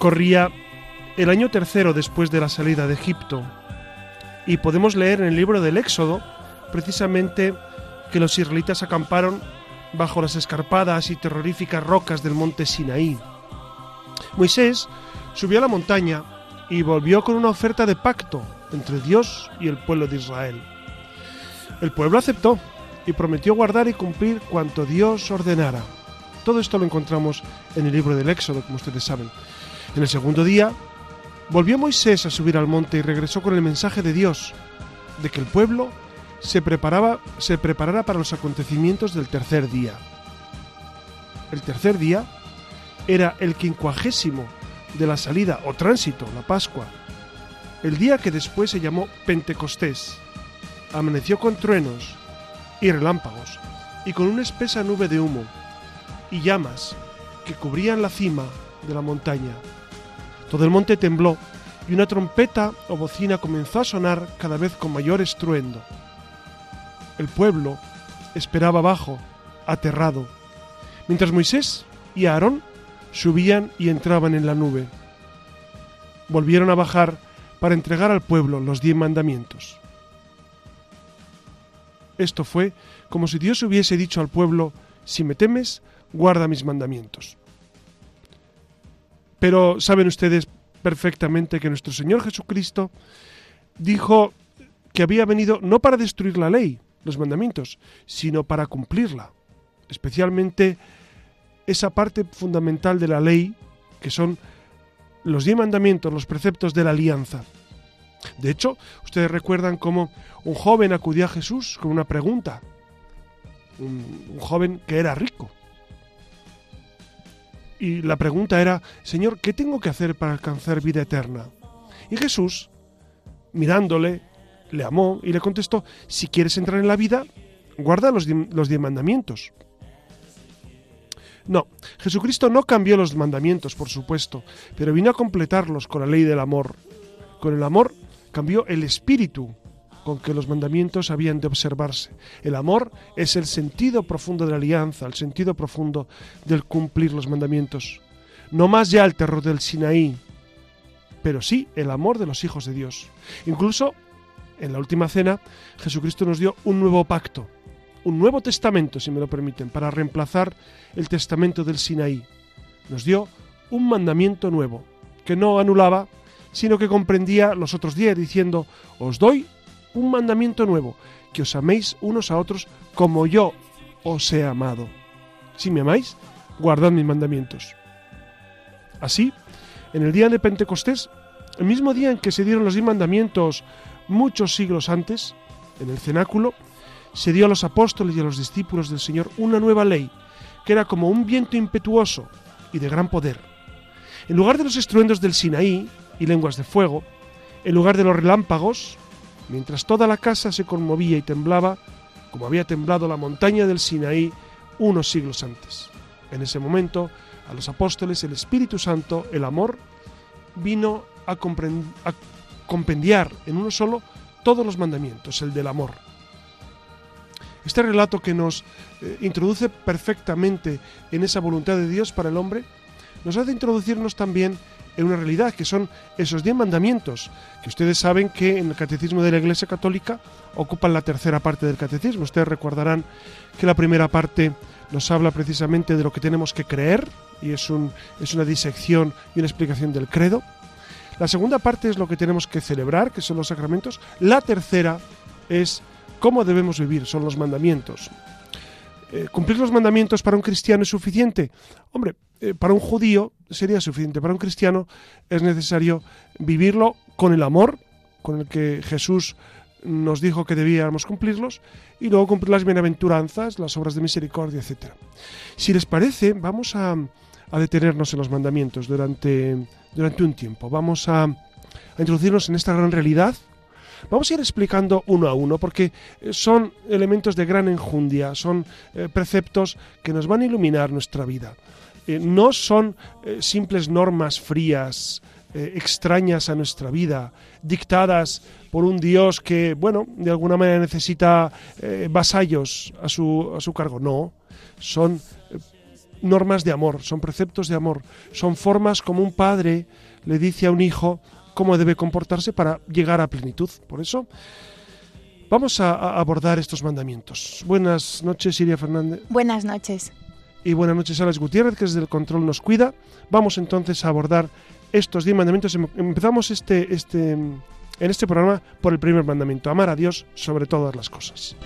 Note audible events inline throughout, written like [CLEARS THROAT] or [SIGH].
Corría el año tercero después de la salida de Egipto y podemos leer en el libro del Éxodo precisamente que los israelitas acamparon bajo las escarpadas y terroríficas rocas del monte Sinaí. Moisés subió a la montaña y volvió con una oferta de pacto entre Dios y el pueblo de Israel. El pueblo aceptó y prometió guardar y cumplir cuanto Dios ordenara. Todo esto lo encontramos en el libro del Éxodo, como ustedes saben. En el segundo día, volvió Moisés a subir al monte y regresó con el mensaje de Dios, de que el pueblo se, preparaba, se preparara para los acontecimientos del tercer día. El tercer día era el quincuagésimo de la salida o tránsito, la Pascua, el día que después se llamó Pentecostés. Amaneció con truenos y relámpagos y con una espesa nube de humo y llamas que cubrían la cima de la montaña. Todo el monte tembló y una trompeta o bocina comenzó a sonar cada vez con mayor estruendo. El pueblo esperaba abajo, aterrado, mientras Moisés y Aarón subían y entraban en la nube. Volvieron a bajar para entregar al pueblo los diez mandamientos. Esto fue como si Dios hubiese dicho al pueblo, si me temes, guarda mis mandamientos. Pero saben ustedes perfectamente que nuestro Señor Jesucristo dijo que había venido no para destruir la ley, los mandamientos, sino para cumplirla. Especialmente esa parte fundamental de la ley, que son los diez mandamientos, los preceptos de la alianza. De hecho, ustedes recuerdan cómo un joven acudió a Jesús con una pregunta. Un, un joven que era rico y la pregunta era, Señor, ¿qué tengo que hacer para alcanzar vida eterna? Y Jesús, mirándole, le amó y le contestó, si quieres entrar en la vida, guarda los, los diez mandamientos. No, Jesucristo no cambió los mandamientos, por supuesto, pero vino a completarlos con la ley del amor. Con el amor cambió el espíritu con que los mandamientos habían de observarse. El amor es el sentido profundo de la alianza, el sentido profundo del cumplir los mandamientos. No más ya el terror del Sinaí, pero sí el amor de los hijos de Dios. Incluso en la última cena, Jesucristo nos dio un nuevo pacto, un nuevo testamento, si me lo permiten, para reemplazar el testamento del Sinaí. Nos dio un mandamiento nuevo, que no anulaba, sino que comprendía los otros diez, diciendo, os doy un mandamiento nuevo, que os améis unos a otros como yo os he amado. Si me amáis, guardad mis mandamientos. Así, en el día de Pentecostés, el mismo día en que se dieron los diez mandamientos muchos siglos antes, en el cenáculo, se dio a los apóstoles y a los discípulos del Señor una nueva ley, que era como un viento impetuoso y de gran poder. En lugar de los estruendos del Sinaí y lenguas de fuego, en lugar de los relámpagos, mientras toda la casa se conmovía y temblaba, como había temblado la montaña del Sinaí unos siglos antes. En ese momento, a los apóstoles el Espíritu Santo, el amor, vino a, compendiar en uno solo todos los mandamientos, el del amor. Este relato que nos eh, introduce perfectamente en esa voluntad de Dios para el hombre, nos hace introducirnos también en una realidad, que son esos diez mandamientos, que ustedes saben que en el catecismo de la Iglesia Católica ocupan la tercera parte del catecismo. Ustedes recordarán que la primera parte nos habla precisamente de lo que tenemos que creer, y es, un, es una disección y una explicación del credo. La segunda parte es lo que tenemos que celebrar, que son los sacramentos. La tercera es cómo debemos vivir, son los mandamientos. Eh, ¿Cumplir los mandamientos para un cristiano es suficiente? Hombre, eh, para un judío sería suficiente, para un cristiano es necesario vivirlo con el amor con el que Jesús nos dijo que debíamos cumplirlos y luego cumplir las bienaventuranzas, las obras de misericordia, etc. Si les parece, vamos a, detenernos en los mandamientos durante, durante un tiempo. Vamos a, introducirnos en esta gran realidad. Vamos a ir explicando uno a uno porque eh, son elementos de gran enjundia, son eh, preceptos que nos van a iluminar nuestra vida. Eh, no son simples normas frías, extrañas a nuestra vida, dictadas por un Dios que, bueno, de alguna manera necesita eh, vasallos a su, a su cargo. No, son eh, normas de amor, son preceptos de amor, son formas como un padre le dice a un hijo cómo debe comportarse para llegar a plenitud. Por eso, vamos a, abordar estos mandamientos. Buenas noches, Iria Fernández. Buenas noches. Y buenas noches, Alex Gutiérrez, que desde el control nos cuida. Vamos entonces a abordar estos diez mandamientos. Em, empezamos este, este en este programa por el primer mandamiento, amar a Dios sobre todas las cosas.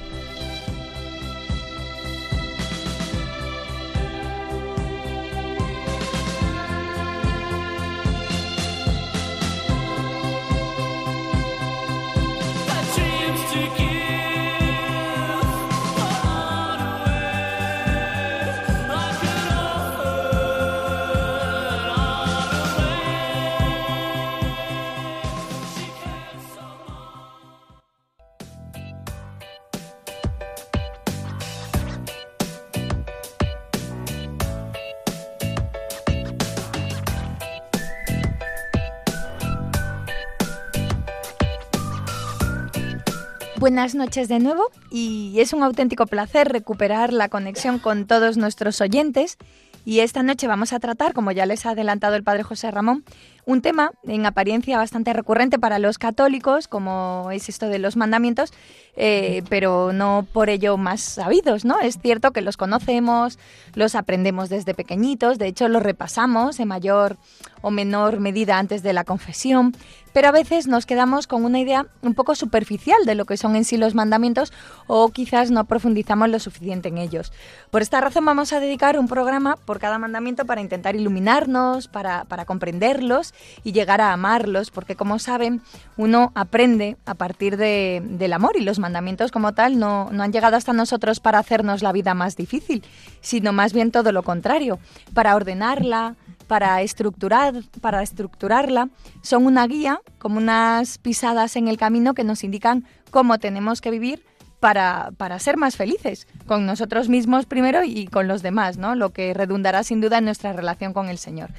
Buenas noches de nuevo y es un auténtico placer recuperar la conexión con todos nuestros oyentes. Y esta noche vamos a tratar, como ya les ha adelantado el padre José Ramón, un tema en apariencia bastante recurrente para los católicos, como es esto de los mandamientos, eh, pero no por ello más sabidos, ¿no? Es cierto que los conocemos, los aprendemos desde pequeñitos, de hecho los repasamos en mayor o menor medida antes de la confesión, pero a veces nos quedamos con una idea un poco superficial de lo que son en sí los mandamientos o quizás no profundizamos lo suficiente en ellos. Por esta razón vamos a dedicar un programa por cada mandamiento para intentar iluminarnos, para, comprenderlos y llegar a amarlos, porque como saben, uno aprende a partir del amor y los mandamientos como tal no, no han llegado hasta nosotros para hacernos la vida más difícil, sino más bien todo lo contrario, para ordenarla, para estructurar, para estructurarla, son una guía, como unas pisadas en el camino que nos indican cómo tenemos que vivir para, para, ser más felices, con nosotros mismos primero y con los demás, ¿no? Lo que redundará sin duda en nuestra relación con el Señor.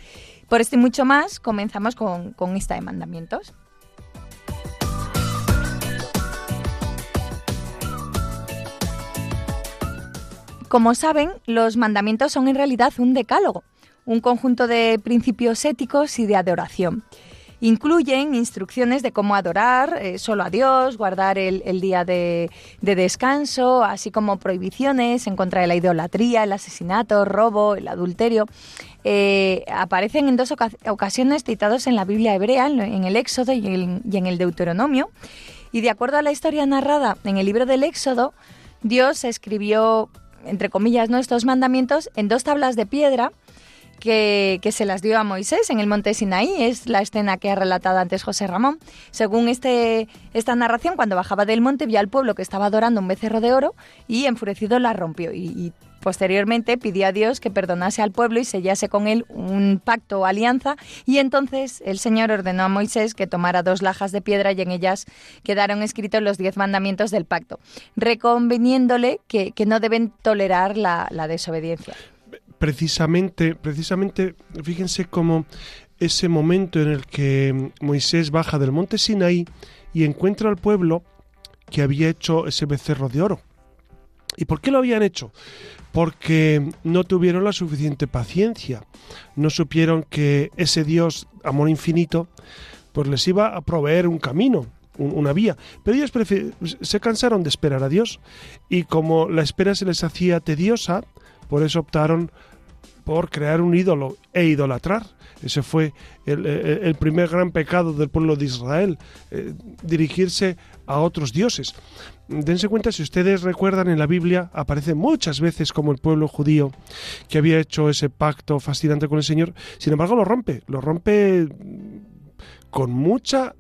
Por esto y mucho más, comenzamos con, con esta de mandamientos. Como saben, los mandamientos son en realidad un decálogo, un conjunto de principios éticos y de adoración. Incluyen instrucciones de cómo adorar eh, solo a Dios, guardar el, día de, descanso, así como prohibiciones en contra de la idolatría, el asesinato, robo, el adulterio. Eh, aparecen en dos ocasiones citados en la Biblia hebrea, en el Éxodo y en el Deuteronomio. Y de acuerdo a la historia narrada en el libro del Éxodo, Dios escribió, entre comillas, ¿no? estos mandamientos en dos tablas de piedra que, se las dio a Moisés en el monte Sinaí. Es la escena que ha relatado antes José Ramón. Según este, esta narración, cuando bajaba del monte vio al pueblo que estaba adorando un becerro de oro y enfurecido la rompió. Y, posteriormente pidió a Dios que perdonase al pueblo y sellase con él un pacto o alianza. Y entonces el Señor ordenó a Moisés que tomara dos lajas de piedra y en ellas quedaron escritos los diez mandamientos del pacto, reconveniéndole que, no deben tolerar la desobediencia precisamente, precisamente, fíjense cómo ese momento en el que Moisés baja del monte Sinaí y encuentra al pueblo que había hecho ese becerro de oro. ¿Y por qué lo habían hecho? Porque no tuvieron la suficiente paciencia, no supieron que ese Dios, amor infinito, pues les iba a proveer un camino, una vía. Pero ellos se cansaron de esperar a Dios y como la espera se les hacía tediosa, por eso optaron por crear un ídolo e idolatrar. Ese fue el, primer gran pecado del pueblo de Israel, eh, dirigirse a otros dioses. Dense cuenta, si ustedes recuerdan en la Biblia, aparece muchas veces como el pueblo judío que había hecho ese pacto fascinante con el Señor, sin embargo lo rompe, lo rompe con mucha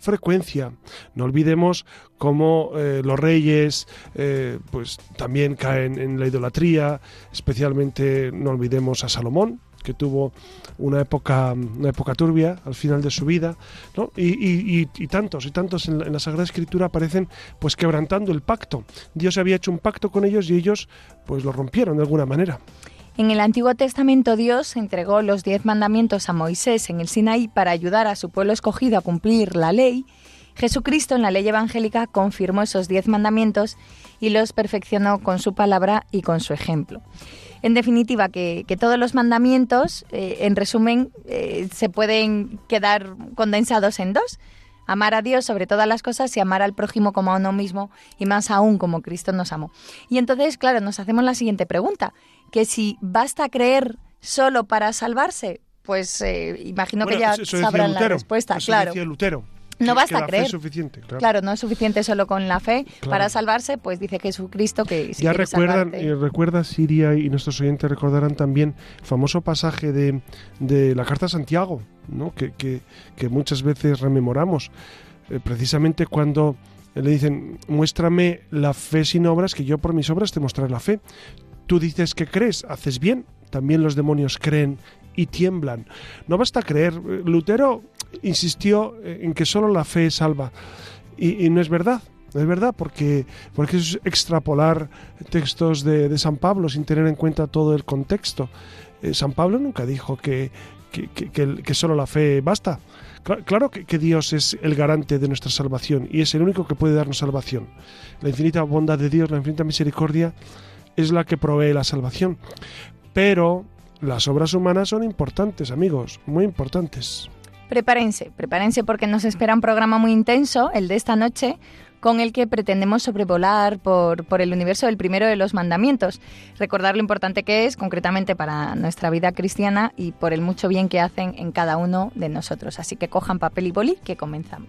frecuencia. No olvidemos cómo eh, los reyes eh, pues también caen en la idolatría, especialmente no olvidemos a Salomón, que tuvo una época, una época turbia al final de su vida, y, tantos y tantos en la, Sagrada Escritura aparecen pues quebrantando el pacto. Dios había hecho un pacto con ellos y ellos pues lo rompieron de alguna manera. En el Antiguo Testamento Dios entregó los diez mandamientos a Moisés en el Sinaí para ayudar a su pueblo escogido a cumplir la ley. Jesucristo en la ley evangélica confirmó esos diez mandamientos y los perfeccionó con su palabra y con su ejemplo. En definitiva, que, todos los mandamientos, eh, en resumen, eh, se pueden quedar condensados en dos amar a Dios sobre todas las cosas y amar al prójimo como a uno mismo y más aún como Cristo nos amó. Y entonces, claro, nos hacemos la siguiente pregunta, que si basta creer solo para salvarse, pues eh, imagino que ya sabrán la respuesta, claro. Lutero. No basta creer. Es suficiente, claro. no es suficiente solo con la fe para salvarse, pues dice Jesucristo que si ya recuerdan, y recuerda Siria y nuestros oyentes recordarán también el famoso pasaje de, de la carta a Santiago, ¿no? que, que, que muchas veces rememoramos, eh, precisamente cuando le dicen, muéstrame la fe sin obras, que yo por mis obras te mostraré la fe. Tú dices que crees, haces bien, también los demonios creen y tiemblan. No basta creer. Lutero insistió en que solo la fe salva. Y, no es verdad. No es verdad, porque, porque es extrapolar textos de, San Pablo sin tener en cuenta todo el contexto. Eh, San Pablo nunca dijo que, que, que, solo la fe basta. Claro que, Dios es el garante de nuestra salvación y es el único que puede darnos salvación. La infinita bondad de Dios, la infinita misericordia es la que provee la salvación. Pero las obras humanas son importantes, amigos, muy importantes. Prepárense, prepárense porque nos espera un programa muy intenso, el de esta noche, con el que pretendemos sobrevolar por, por, el universo del primero de los mandamientos, recordar lo importante que es concretamente para nuestra vida cristiana y por el mucho bien que hacen en cada uno de nosotros. Así que cojan papel y boli que comenzamos.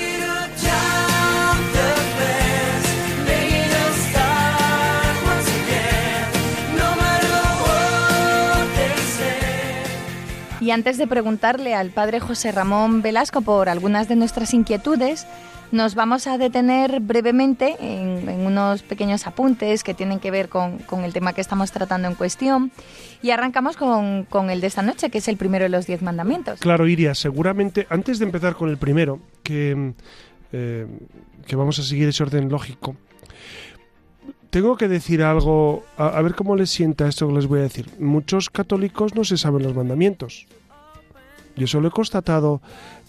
Y antes de preguntarle al padre José Ramón Velasco por algunas de nuestras inquietudes, nos vamos a detener brevemente en, unos pequeños apuntes que tienen que ver con, el tema que estamos tratando en cuestión y arrancamos con, el de esta noche, que es el primero de los diez mandamientos. Claro, Iria, seguramente antes de empezar con el primero, que, eh, vamos a seguir ese orden lógico, tengo que decir algo, a, ver cómo les sienta esto que les voy a decir. Muchos católicos no se saben los mandamientos. Yo eso lo he constatado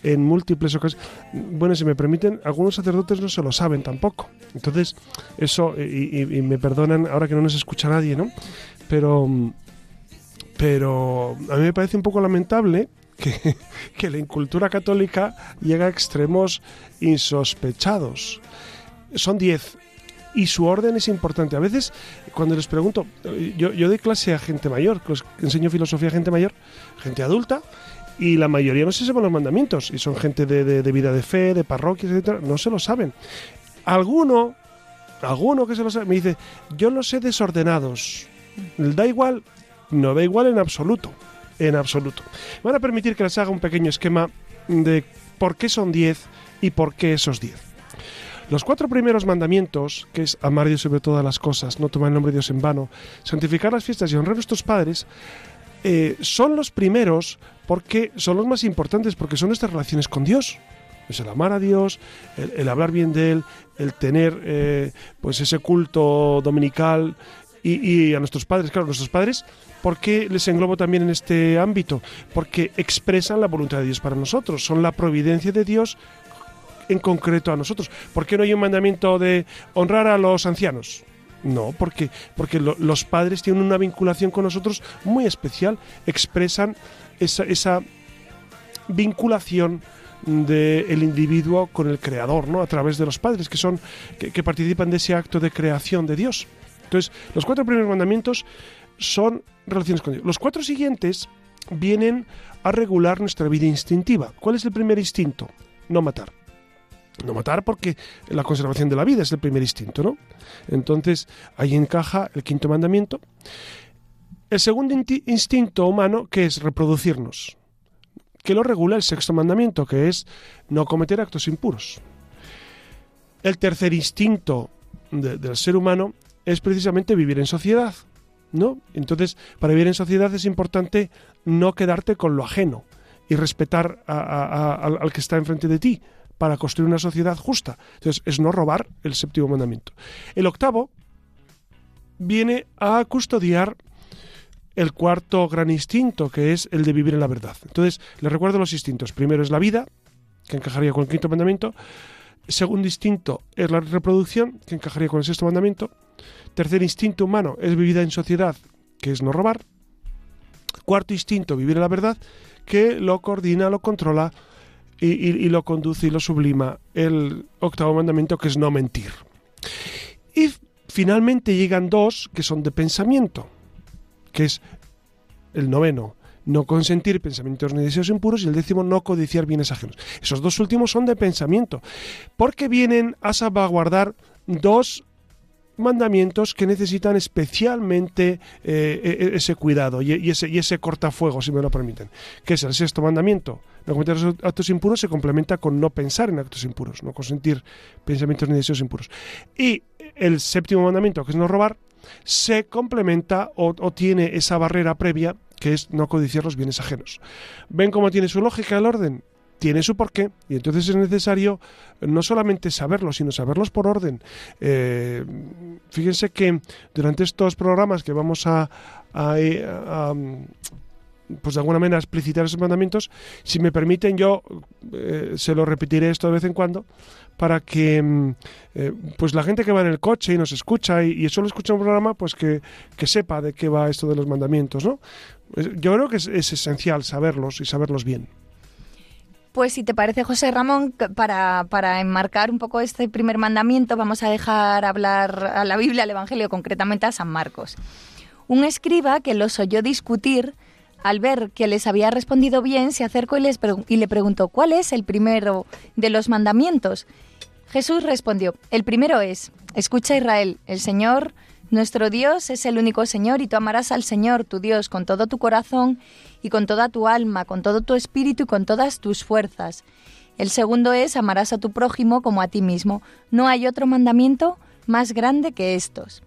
en múltiples ocasiones. Bueno, si me permiten, algunos sacerdotes no se lo saben tampoco. Entonces, eso, y, me perdonan ahora que no nos escucha nadie, ¿no? Pero, pero a mí me parece un poco lamentable que, [LAUGHS] que la incultura católica llega a extremos insospechados. Son diez y su orden es importante. A veces, cuando les pregunto, yo, yo doy clase a gente mayor, enseño filosofía a gente mayor, gente adulta, y la mayoría no se saben los mandamientos, y son gente de, vida de fe, de parroquias, etcétera, no se lo saben. Alguno, alguno que se lo sabe, me dice, yo los sé desordenados. Da igual, no da igual en absoluto, en absoluto. Van a permitir que les haga un pequeño esquema de por qué son 10 y por qué esos 10. Los cuatro primeros mandamientos, que es amar a Dios sobre todas las cosas, no tomar el nombre de Dios en vano, santificar las fiestas y honrar a nuestros padres, eh, son los primeros porque son los más importantes, porque son nuestras relaciones con Dios. Es el amar a Dios, el, hablar bien de Él, el tener eh, pues ese culto dominical y, y, a nuestros padres, claro, nuestros padres, ¿por qué les englobo también en este ámbito? Porque expresan la voluntad de Dios para nosotros, son la providencia de Dios en concreto a nosotros. ¿Por qué no hay un mandamiento de honrar a los ancianos? No, porque, porque los padres tienen una vinculación con nosotros muy especial, expresan esa, esa vinculación del individuo con el creador, ¿no? A través de los padres que son que, que, participan de ese acto de creación de Dios. Entonces, los cuatro primeros mandamientos son relaciones con Dios. Los cuatro siguientes vienen a regular nuestra vida instintiva. ¿Cuál es el primer instinto? No matar no matar porque la conservación de la vida es el primer instinto, ¿no? Entonces ahí encaja el quinto mandamiento. El segundo instinto humano, que es reproducirnos, que lo regula el sexto mandamiento, que es no cometer actos impuros. El tercer instinto del ser humano es precisamente vivir en sociedad, ¿no? Entonces, para vivir en sociedad es importante no quedarte con lo ajeno y respetar al que está enfrente de ti, para construir una sociedad justa. Entonces, es no robar el séptimo mandamiento. El octavo viene a custodiar el cuarto gran instinto, que es el de vivir en la verdad. Entonces, les recuerdo los instintos. Primero es la vida, que encajaría con el quinto mandamiento. Segundo instinto es la reproducción, que encajaría con el sexto mandamiento. Tercer instinto humano es vivir en sociedad, que es no robar. Cuarto instinto, vivir en la verdad, que lo coordina, lo controla y, lo conduce y lo sublima el octavo mandamiento que es no mentir. Y finalmente llegan dos que son de pensamiento, que es el noveno, no consentir pensamientos ni deseos impuros y el décimo no codiciar bienes ajenos. Esos dos últimos son de pensamiento, porque vienen a salvaguardar dos mandamientos que necesitan especialmente eh, e, e, ese cuidado y, ese, y ese cortafuego, si me lo permiten, que es el sexto mandamiento. No cometer actos impuros se complementa con no pensar en actos impuros, no consentir pensamientos ni deseos impuros. Y el séptimo mandamiento, que es no robar, se complementa o tiene esa barrera previa que es no codiciar los bienes ajenos. ¿Ven cómo tiene su lógica el orden? Tiene su porqué y entonces es necesario no solamente saberlo, sino saberlos por orden. Eh, fíjense que durante estos programas que vamos a, pues de alguna manera explicitar esos mandamientos, si me permiten yo eh, se lo repetiré esto de vez en cuando para que mm, eh, pues la gente que va en el coche y nos escucha y, y solo escucha un programa pues que, que, sepa de qué va esto de los mandamientos, ¿no? Yo creo que es esencial saberlos y saberlos bien. Pues si te parece, José Ramón, para, para, enmarcar un poco este primer mandamiento, vamos a dejar hablar a la Biblia, al Evangelio, concretamente a San Marcos. Un escriba que los oyó discutir, al ver que les había respondido bien, se acercó y, les y le preguntó, ¿cuál es el primero de los mandamientos? Jesús respondió, el primero es, escucha Israel, el Señor nuestro Dios es el único Señor y tú amarás al Señor, tu Dios, con todo tu corazón y con toda tu alma, con todo tu espíritu y con todas tus fuerzas. El segundo es amarás a tu prójimo como a ti mismo. No hay otro mandamiento más grande que estos.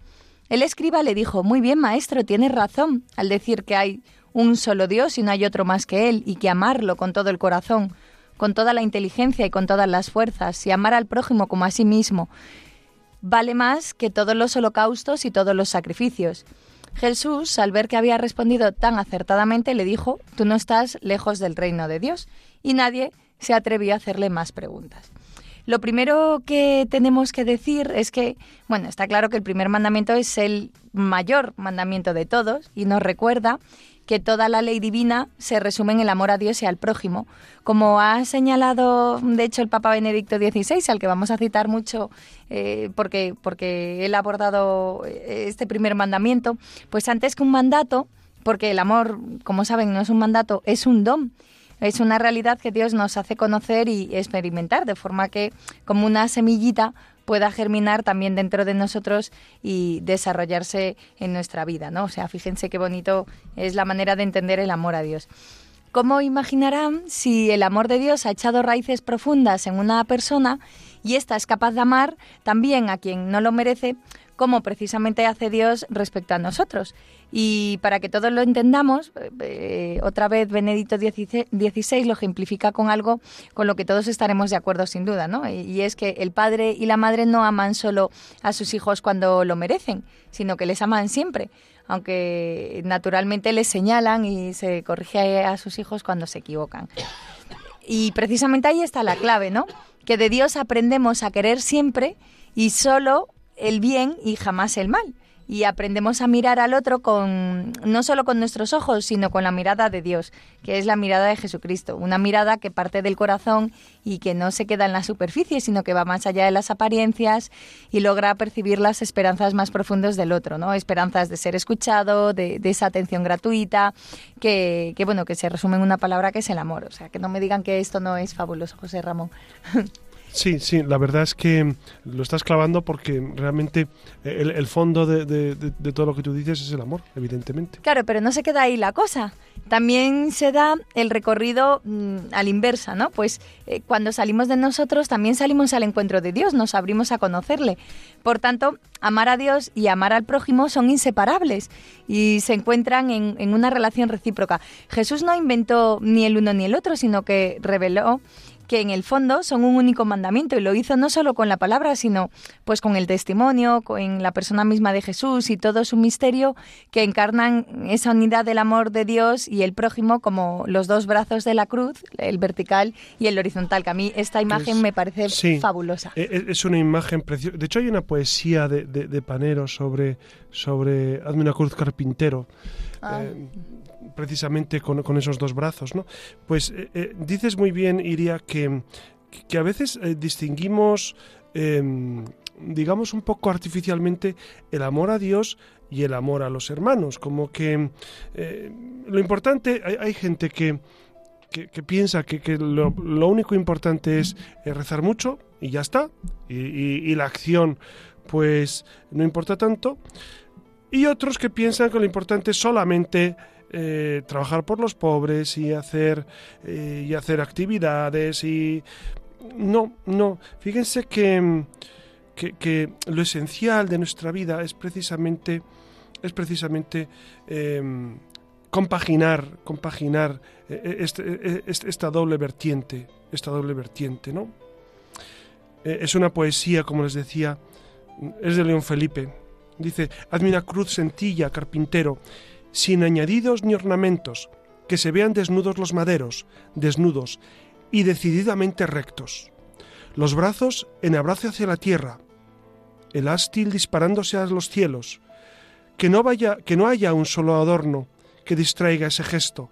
El escriba le dijo, Muy bien, maestro, tienes razón al decir que hay un solo Dios y no hay otro más que Él, y que amarlo con todo el corazón, con toda la inteligencia y con todas las fuerzas, y amar al prójimo como a sí mismo, vale más que todos los holocaustos y todos los sacrificios. Jesús, al ver que había respondido tan acertadamente, le dijo, tú no estás lejos del reino de Dios, y nadie se atrevió a hacerle más preguntas. Lo primero que tenemos que decir es que, bueno, está claro que el primer mandamiento es el mayor mandamiento de todos y nos recuerda que toda la ley divina se resume en el amor a Dios y al prójimo. Como ha señalado, de hecho, el Papa Benedicto XVI, al que vamos a citar mucho eh, porque, porque él ha abordado eh, este primer mandamiento, pues antes que un mandato, porque el amor, como saben, no es un mandato, es un don. Es una realidad que Dios nos hace conocer y experimentar, de forma que como una semillita pueda germinar también dentro de nosotros y desarrollarse en nuestra vida, ¿no? O sea, fíjense qué bonito es la manera de entender el amor a Dios. ¿Cómo imaginarán si el amor de Dios ha echado raíces profundas en una persona y esta es capaz de amar también a quien no lo merece, como precisamente hace Dios respecto a nosotros. Y para que todos lo entendamos, eh, otra vez Benedicto XVI lo ejemplifica con algo con lo que todos estaremos de acuerdo sin duda, ¿no? Y es que el padre y la madre no aman solo a sus hijos cuando lo merecen, sino que les aman siempre aunque naturalmente les señalan y se corrige a sus hijos cuando se equivocan. Y precisamente ahí está la clave, ¿no? Que de Dios aprendemos a querer siempre y solo el bien y jamás el mal y aprendemos a mirar al otro con no solo con nuestros ojos, sino con la mirada de Dios, que es la mirada de Jesucristo, una mirada que parte del corazón y que no se queda en la superficie, sino que va más allá de las apariencias y logra percibir las esperanzas más profundas del otro, ¿no? Esperanzas de ser escuchado, de, esa atención gratuita, que, bueno, que se resume en una palabra que es el amor. O sea, que no me digan que esto no es fabuloso, José Ramón. [LAUGHS] Sí, sí, la verdad es que lo estás clavando porque realmente el, fondo de, todo lo que tú dices es el amor, evidentemente. Claro, pero no se queda ahí la cosa. También se da el recorrido mm, a la inversa, ¿no? Pues eh, cuando salimos de nosotros también salimos al encuentro de Dios, nos abrimos a conocerle. Por tanto, amar a Dios y amar al prójimo son inseparables y se encuentran en, en una relación recíproca. Jesús no inventó ni el uno ni el otro, sino que reveló que en el fondo son un único mandamiento y lo hizo no solo con la palabra, sino pues con el testimonio, con la persona misma de Jesús y todo su misterio que encarnan esa unidad del amor de Dios y el prójimo como los dos brazos de la cruz, el vertical y el horizontal, que a mí esta imagen me parece fabulosa. E, e, es una imagen preciosa. De hecho hay una poesía de, de, Panero sobre, sobre Hazme una cruz carpintero. Ah. Eh, precisamente con, esos dos brazos, ¿no? Pues eh, eh, dices muy bien, Iria, que, que a veces eh, distinguimos, em, digamos un poco artificialmente, el amor a Dios y el amor a los hermanos. Como que lo importante, hay, gente que, que, piensa que, lo, único importante es rezar mucho y ya está, y, y la acción pues no importa tanto. Y otros que piensan que lo importante es solamente eh, trabajar por los pobres y hacer, eh, y hacer actividades y... No, no. Fíjense que, que, lo esencial de nuestra vida es precisamente, es precisamente em, compaginar, compaginar eh, este, este, esta doble vertiente, esta doble vertiente, ¿no? es una poesía, como les decía, es de León Felipe. Dice, hazme una cruz sencilla, carpintero, sin añadidos ni ornamentos, que se vean desnudos los maderos, desnudos y decididamente rectos. Los brazos en abrazo hacia la tierra, el ástil disparándose a los cielos, que no vaya, que no haya un solo adorno que distraiga ese gesto,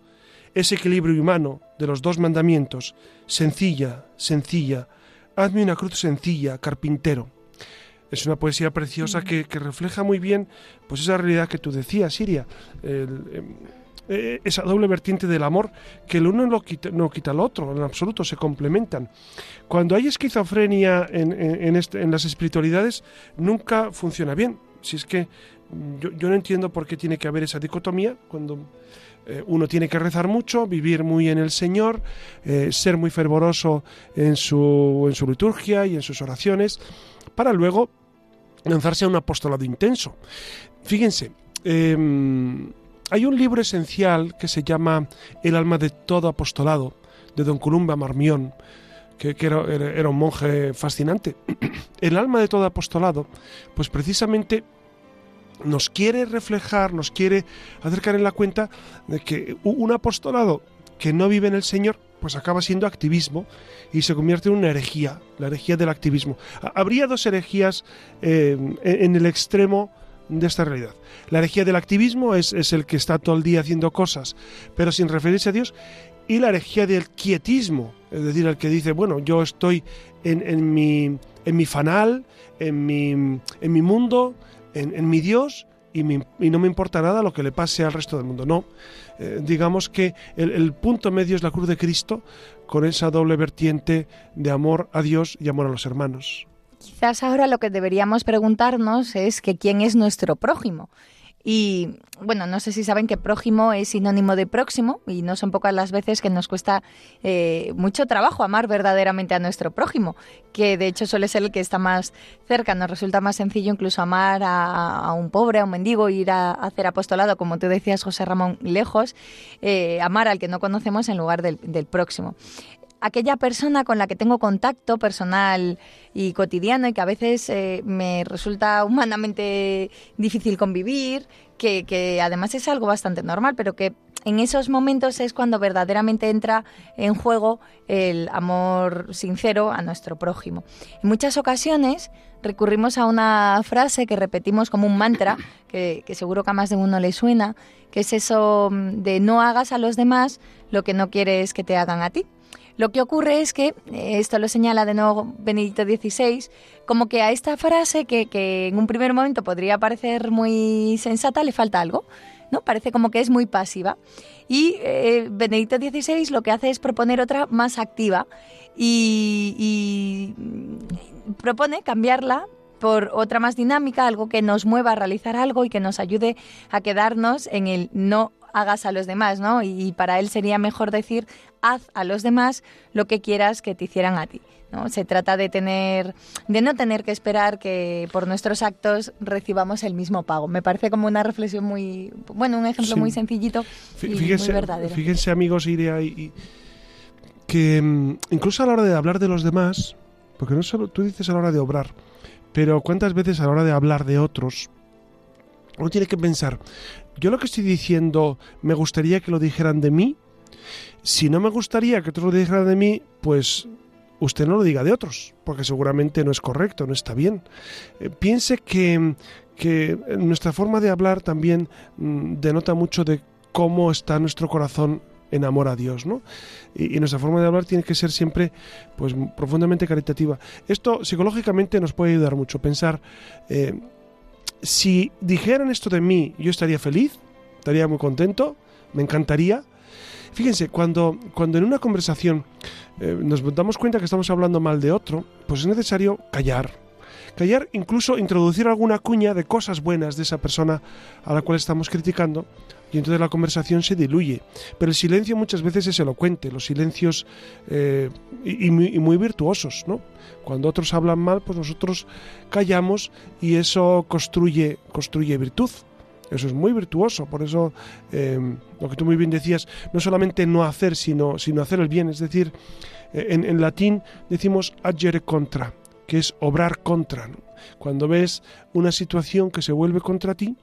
ese equilibrio humano de los dos mandamientos, sencilla, sencilla, hazme una cruz sencilla, carpintero. Es una poesía preciosa que, refleja muy bien pues esa realidad que tú decías, Siria. Em, eh, esa doble vertiente del amor que el uno no quita, no quita al otro, en absoluto, se complementan. Cuando hay esquizofrenia en, este, las espiritualidades, nunca funciona bien. Si es que yo, no entiendo por qué tiene que haber esa dicotomía cuando eh, uno tiene que rezar mucho, vivir muy en el Señor, eh, ser muy fervoroso en su, en su liturgia y en sus oraciones, para luego lanzarse a un apostolado intenso. Fíjense, em, hay un libro esencial que se llama El alma de todo apostolado, de don Columba Marmión, que, era, un monje fascinante. [CLEARS THROAT] El alma de todo apostolado, pues precisamente nos quiere reflejar, nos quiere acercar en la cuenta de que un apostolado que no vive en el Señor, pues acaba siendo activismo y se convierte en una herejía, la herejía del activismo. Habría dos herejías eh, en el extremo de esta realidad. La herejía del activismo es, el que está todo el día haciendo cosas, pero sin referirse a Dios, y la herejía del quietismo, es decir, el que dice, bueno, yo estoy en, mi, en mi fanal, en mi, en mi mundo, en, mi Dios, y, no me importa nada lo que le pase al resto del mundo. No, eh, digamos que el, punto medio es la cruz de Cristo con esa doble vertiente de amor a Dios y amor a los hermanos. Quizás ahora lo que deberíamos preguntarnos es que quién es nuestro prójimo. Y bueno, no sé si saben que prójimo es sinónimo de próximo y no son pocas las veces que nos cuesta eh, mucho trabajo amar verdaderamente a nuestro prójimo, que de hecho suele ser el que está más cerca. Nos resulta más sencillo incluso amar a, un pobre, a un mendigo, ir a, hacer apostolado, como tú decías, José Ramón, lejos, eh, amar al que no conocemos en lugar del, del próximo aquella persona con la que tengo contacto personal y cotidiano y que a veces eh, me resulta humanamente difícil convivir, que, que, además es algo bastante normal, pero que en esos momentos es cuando verdaderamente entra en juego el amor sincero a nuestro prójimo. En muchas ocasiones recurrimos a una frase que repetimos como un mantra, que, que seguro que a más de uno le suena, que es eso de no hagas a los demás lo que no quieres que te hagan a ti. Lo que ocurre es que, eh, esto lo señala de nuevo Benedicto XVI, como que a esta frase, que, en un primer momento podría parecer muy sensata, le falta algo. ¿no? Parece como que es muy pasiva. Y eh, Benedicto XVI lo que hace es proponer otra más activa y, y propone cambiarla por otra más dinámica, algo que nos mueva a realizar algo y que nos ayude a quedarnos en el no hagas a los demás, ¿no? Y, para él sería mejor decir, haz a los demás lo que quieras que te hicieran a ti. ¿no? Se trata de tener, de no tener que esperar que por nuestros actos recibamos el mismo pago. Me parece como una reflexión muy, bueno, un ejemplo muy sencillito y fíjense, muy verdadero. Fíjense, amigos, Iria, y, que mm, incluso a la hora de hablar de los demás, porque no solo tú dices a la hora de obrar, pero cuántas veces a la hora de hablar de otros, uno tiene que pensar, yo lo que estoy diciendo me gustaría que lo dijeran de mí. Si no me gustaría que otros lo dijeran de mí, pues usted no lo diga de otros, porque seguramente no es correcto, no está bien. Eh, piense que, que, nuestra forma de hablar también mm, denota mucho de cómo está nuestro corazón en amor a Dios, ¿no? Y, nuestra forma de hablar tiene que ser siempre, pues, profundamente caritativa. Esto psicológicamente nos puede ayudar mucho. Pensar, eh, si dijeran esto de mí, yo estaría feliz, estaría muy contento, me encantaría. Fíjense, cuando, cuando en una conversación eh, nos damos cuenta que estamos hablando mal de otro, pues es necesario callar. Callar, incluso introducir alguna cuña de cosas buenas de esa persona a la cual estamos criticando, y entonces la conversación se diluye. Pero el silencio muchas veces es elocuente, los silencios eh, y, muy, virtuosos, ¿no? Cuando otros hablan mal, pues nosotros callamos y eso construye, construye virtud. Eso es muy virtuoso, por eso eh, lo que tú muy bien decías, no solamente no hacer, sino, sino hacer el bien. Es decir, eh, en, latín decimos agere contra, que es obrar contra. Cuando ves una situación que se vuelve contra ti,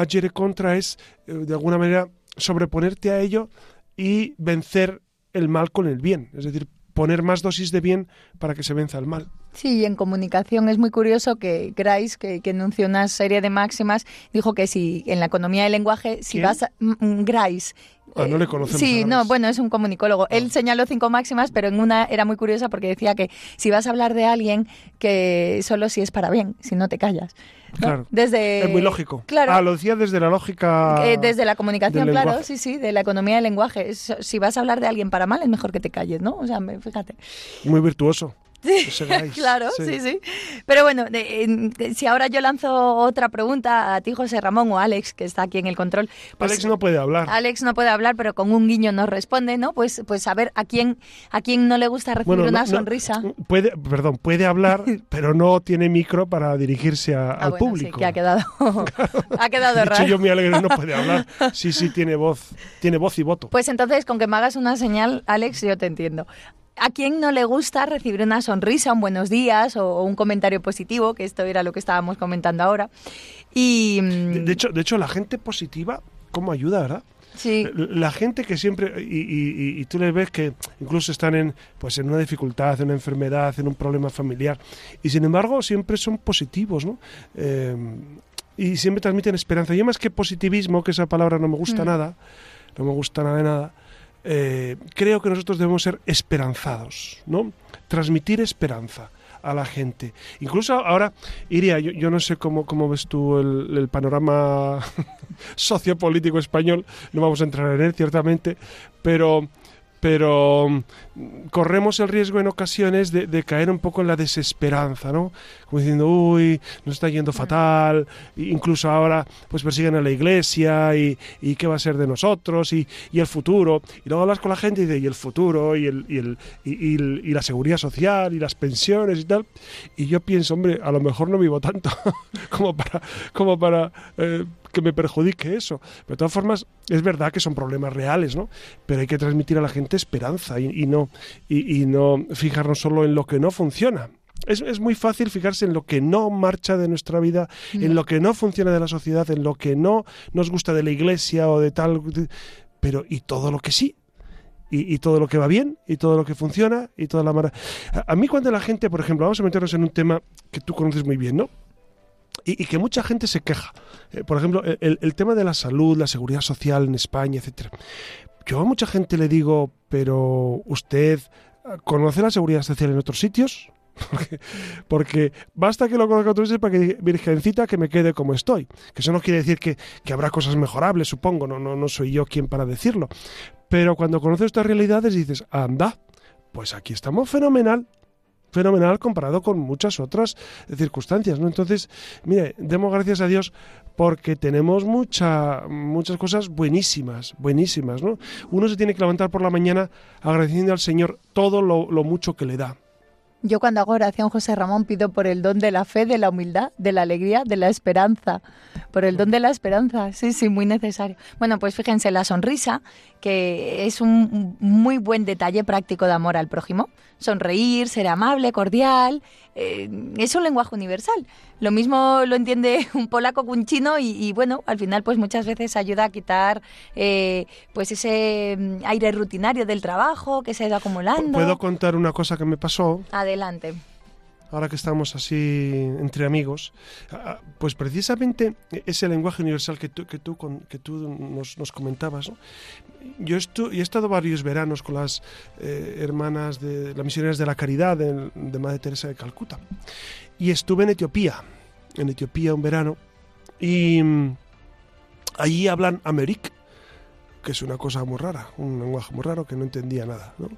agere contra es, eh, de alguna manera, sobreponerte a ello y vencer el mal con el bien, es decir, poner más dosis de bien para que se venza el mal. Sí, en comunicación es muy curioso que Grice, que, que, enunció una serie de máximas, dijo que si en la economía del lenguaje, si vas a... Grice, Ah, no le conocemos. Sí, no, bueno, es un comunicólogo. Él ah. señaló cinco máximas, pero en una era muy curiosa porque decía que si vas a hablar de alguien, que solo si es para bien, si no te callas. Claro. Desde, es muy lógico. Claro. Ah, lo decía desde la lógica. Eh, desde la comunicación, claro, sí, sí, de la economía del lenguaje. Si vas a hablar de alguien para mal, es mejor que te calles, ¿no? O sea, fíjate. Muy virtuoso. [LAUGHS] claro, sí. sí, Pero bueno, si ahora yo lanzo otra pregunta a ti, José Ramón, o Alex, que está aquí en el control. Pues Alex no puede hablar. Alex no puede hablar, pero con un guiño nos responde, ¿no? Pues, pues a ver, ¿a quién, a quién no le gusta recibir una sonrisa? puede, perdón, puede hablar, [LAUGHS] pero no tiene micro para dirigirse ah, al público. Sí, que ha quedado, [LAUGHS] ha quedado raro. yo me alegro, no puede hablar. Sí, sí, tiene voz, tiene voz y voto. Pues entonces, con que me hagas una señal, Alex, yo te entiendo. ¿A quién no le gusta recibir una sonrisa, un buenos días o, un comentario positivo? Que esto era lo que estábamos comentando ahora. Y, mm, de, hecho, de hecho, la gente positiva, ¿cómo ayuda, verdad? Sí. La gente que siempre, y, tú les ves que incluso están en, pues en una dificultad, en una enfermedad, en un problema familiar, y sin embargo siempre son positivos, ¿no? Eh, y siempre transmiten esperanza. Yo más que positivismo, que esa palabra no me gusta mm. nada, no me gusta nada de nada, eh, creo que nosotros debemos ser esperanzados, ¿no? Transmitir esperanza a la gente. Incluso ahora, Iria, yo, no sé cómo, cómo ves tú el, panorama [LAUGHS] sociopolítico español, no vamos a entrar en él, ciertamente, pero pero corremos el riesgo en ocasiones de, caer un poco en la desesperanza, ¿no? Como diciendo, uy, nos está yendo fatal, incluso ahora pues persiguen a la iglesia y, y qué va a ser de nosotros y, y, el futuro. Y luego hablas con la gente y dices, y el futuro y, el, y, el, y, la seguridad social y las pensiones y tal. Y yo pienso, hombre, a lo mejor no vivo tanto [LAUGHS] como para, como para eh, que me perjudique eso. Pero de todas formas, es verdad que son problemas reales, ¿no? Pero hay que transmitir a la gente esperanza y, no, y, no fijarnos solo en lo que no funciona. Es, es, muy fácil fijarse en lo que no marcha de nuestra vida, en lo que no funciona de la sociedad, en lo que no nos gusta de la iglesia o de tal. Pero, ¿y todo lo que sí? Y, todo lo que va bien, y todo lo que funciona, y toda la mara... A, a mí cuando la gente, por ejemplo, vamos a meternos en un tema que tú conoces muy bien, ¿no? y, que mucha gente se queja. Eh, por ejemplo, el, tema de la salud, la seguridad social en España, etcétera. Yo a mucha gente le digo, pero usted conoce la seguridad social en otros sitios, [LAUGHS] porque, basta que lo conozca sitios para que virgencita que me quede como estoy. Que eso no quiere decir que, que habrá cosas mejorables, supongo, no, no, no soy yo quien para decirlo. Pero cuando conoces estas realidades dices, anda, pues aquí estamos fenomenal fenomenal comparado con muchas otras circunstancias, ¿no? Entonces, mire, demos gracias a Dios porque tenemos mucha, muchas cosas buenísimas, buenísimas, ¿no? Uno se tiene que levantar por la mañana agradeciendo al Señor todo lo, lo mucho que le da. Yo cuando hago oración, José Ramón, pido por el don de la fe, de la humildad, de la alegría, de la esperanza. Por el don de la esperanza, sí, sí, muy necesario. Bueno, pues fíjense, la sonrisa, que es un muy buen detalle práctico de amor al prójimo. Sonreír, ser amable, cordial, eh, es un lenguaje universal. Lo mismo lo entiende [LAUGHS] un polaco que un chino y, bueno, al final pues muchas veces ayuda a quitar eh, pues ese mm, aire rutinario del trabajo que se ha ido acumulando. ¿Puedo contar una cosa que me pasó? Adelante ahora que estamos así entre amigos, pues precisamente ese lenguaje universal que tú, que tú, que tú nos, comentabas. Yo, he estado varios veranos con las eh, hermanas de las misioneras de la caridad de, de, Madre Teresa de Calcuta y estuve en Etiopía, en Etiopía un verano y mm, allí hablan Amerik, que es una cosa muy rara, un lenguaje muy raro que no entendía nada. ¿no?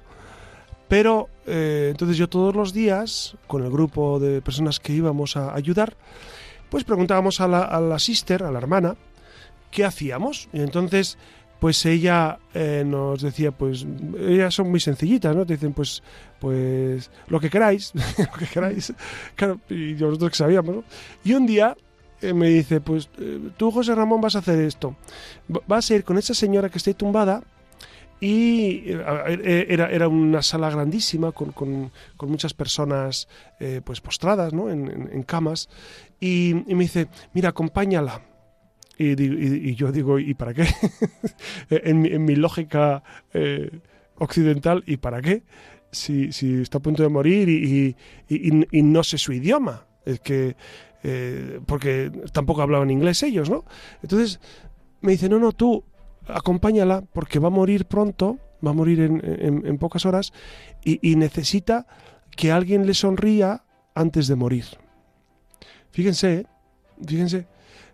Pero eh, entonces yo todos los días, con el grupo de personas que íbamos a ayudar, pues preguntábamos a la, a sister, a la hermana, qué hacíamos. Y entonces, pues ella eh, nos decía, pues ellas son muy sencillitas, ¿no? Te dicen, pues, pues lo que queráis, [LAUGHS] lo que queráis. Claro, y nosotros que sabíamos, ¿no? Y un día eh, me dice, pues tú, José Ramón, vas a hacer esto. Vas a ir con esa señora que está tumbada y eh, era, era una sala grandísima con, con, muchas personas eh, pues postradas ¿no? en, camas y, me dice, mira, acompáñala. Y, y, yo digo, ¿y para qué? [LAUGHS] en, en, mi, lógica eh, occidental, ¿y para qué? Si, está a punto de morir y, y no sé su idioma. Es que, porque tampoco hablaban inglés ellos, ¿no? Entonces me dice, no, no, tú acompáñala porque va a morir pronto, va a morir en, pocas horas y, necesita que alguien le sonría antes de morir. Fíjense, fíjense